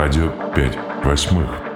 Радио 5 восьмых.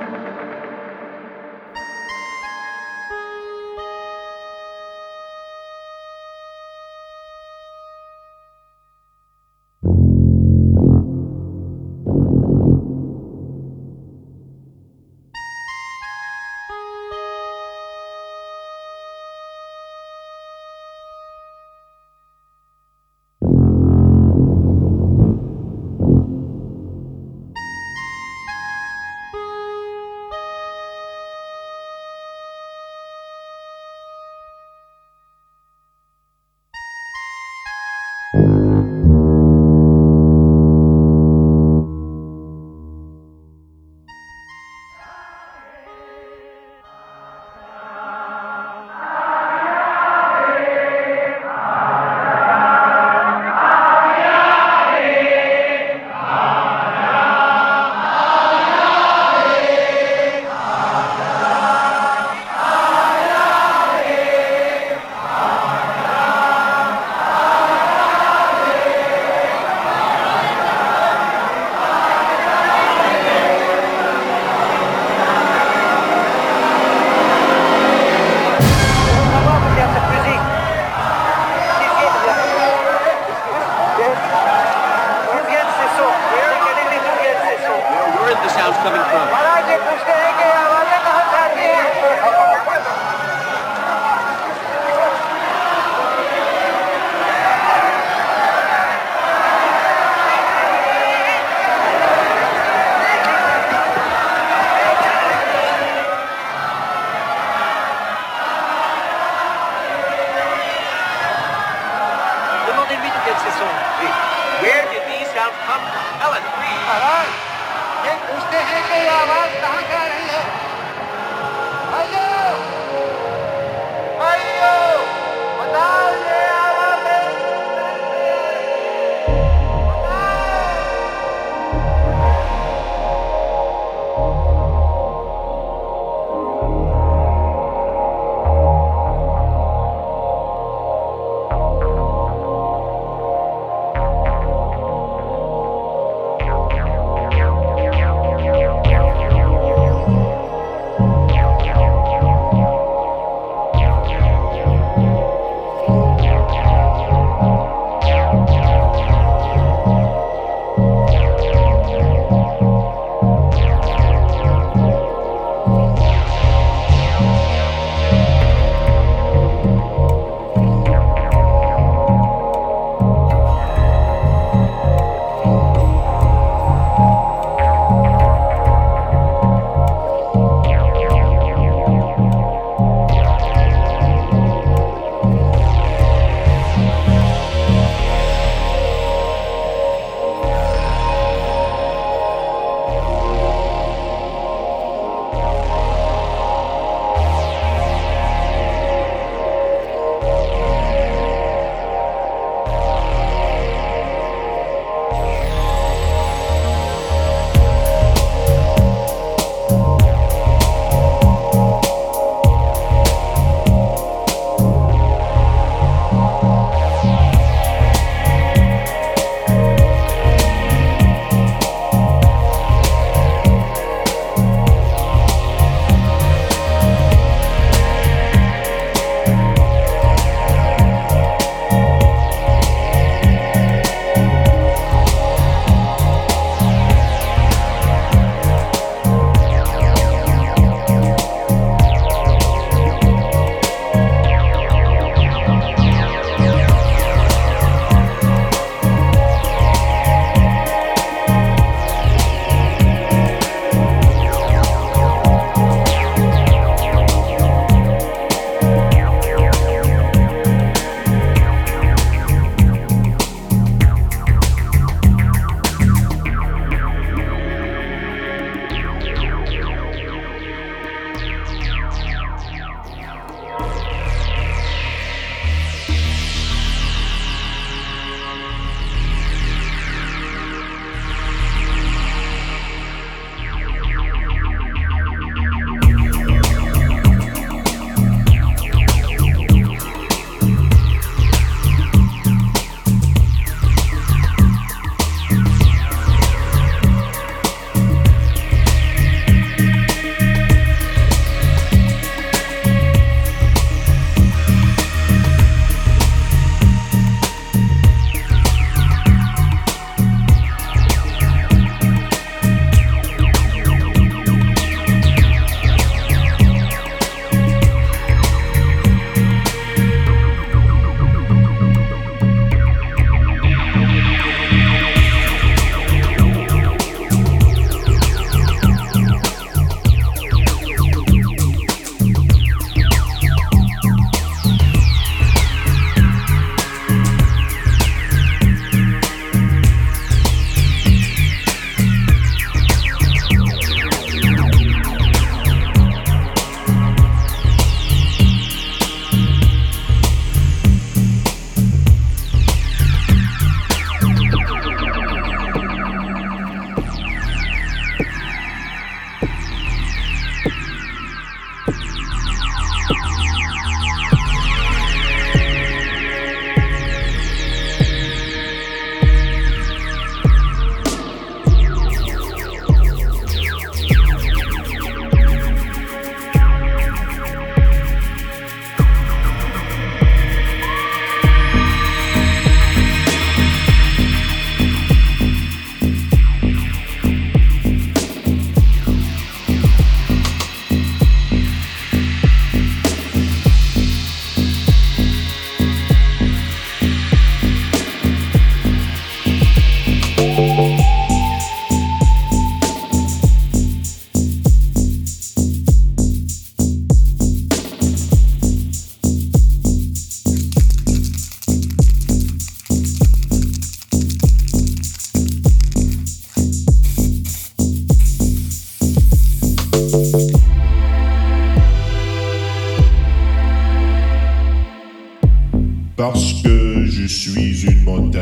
Suis une montagne.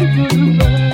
You.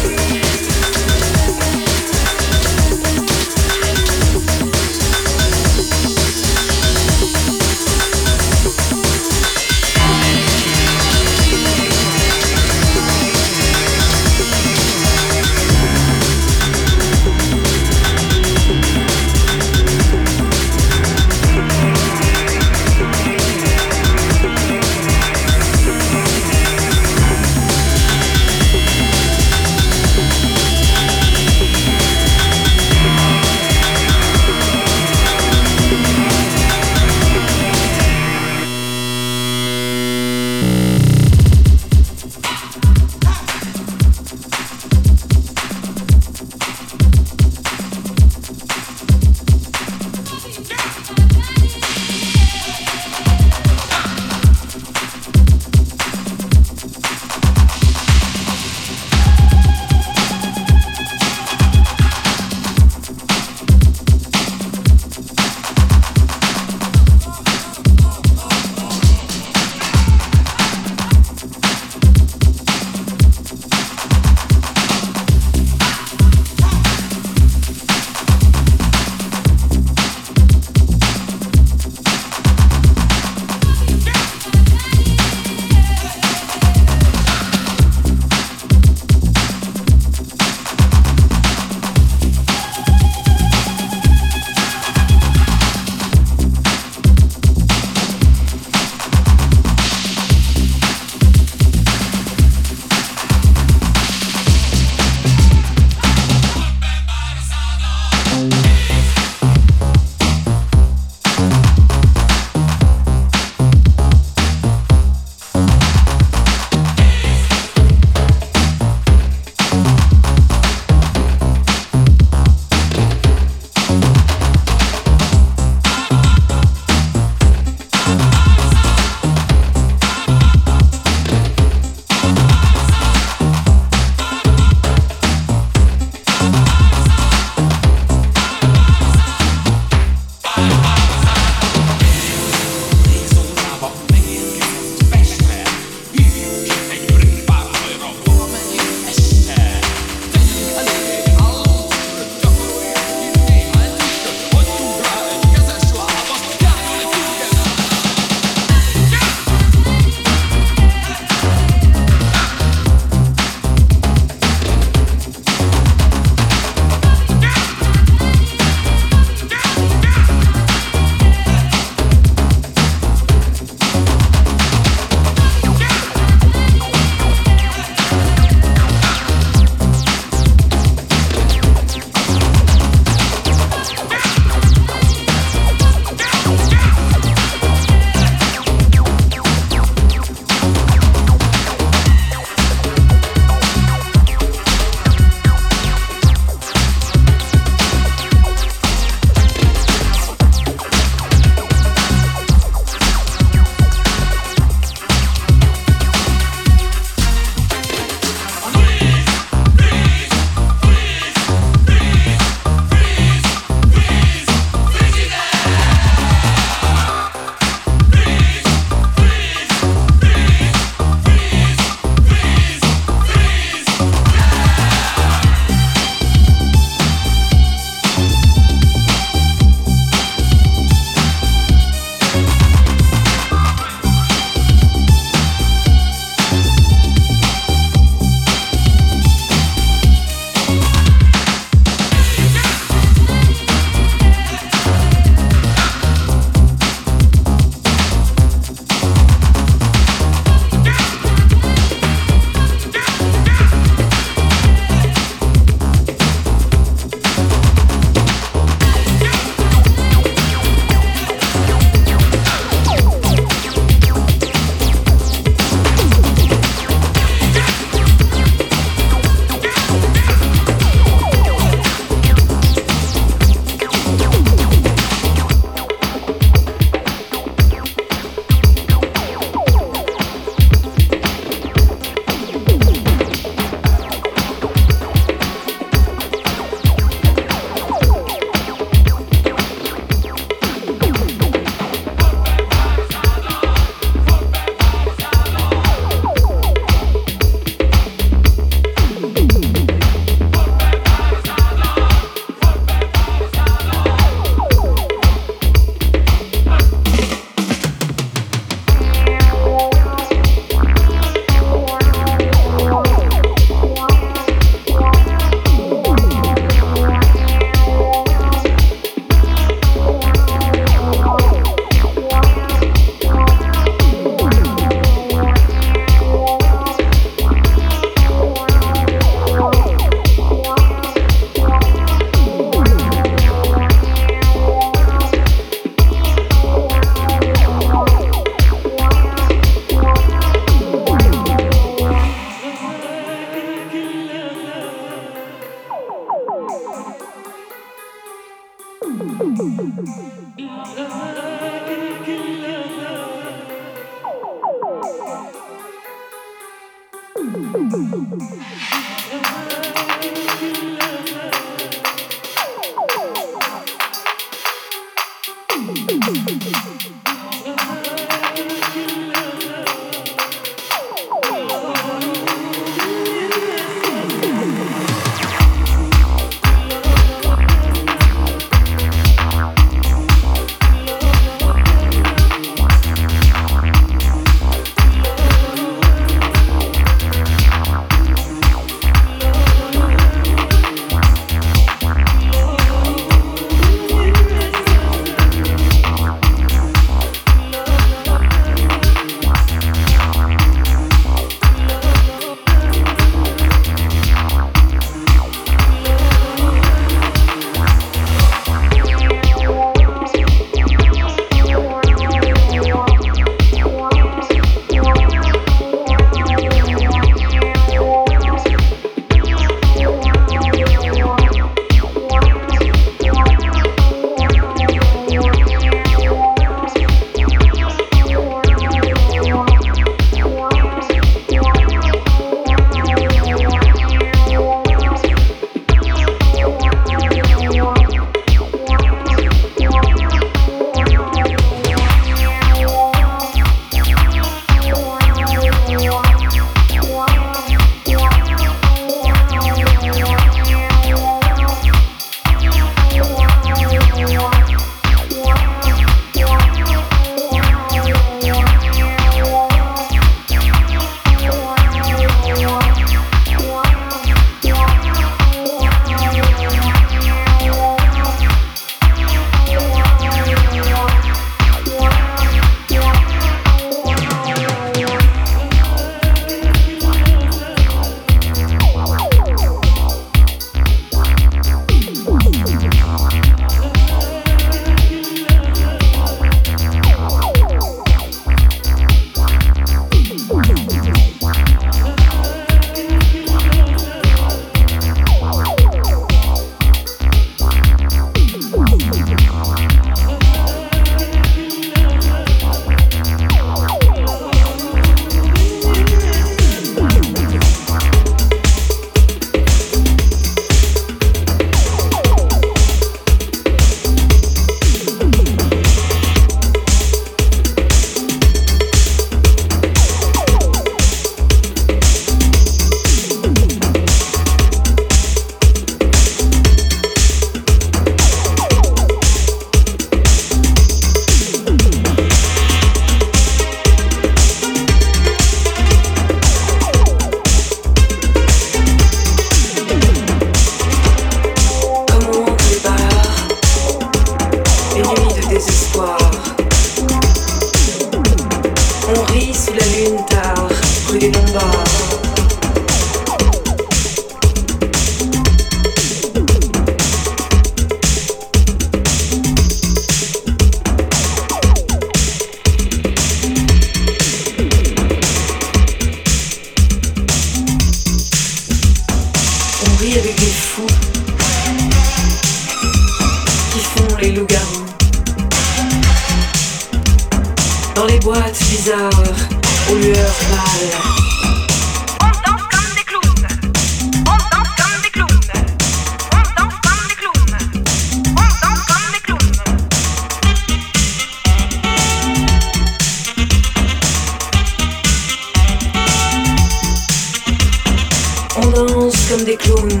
comme des clowns,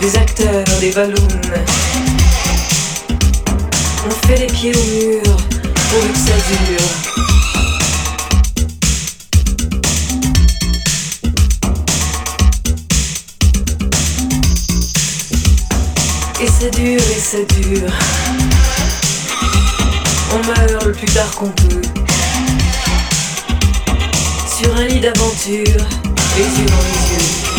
des acteurs, des ballons. On fait les pieds au mur pour que ça dure. Et ça dure, et ça dure. On meurt le plus tard qu'on peut. Sur un lit d'aventure. Esse não esqueci.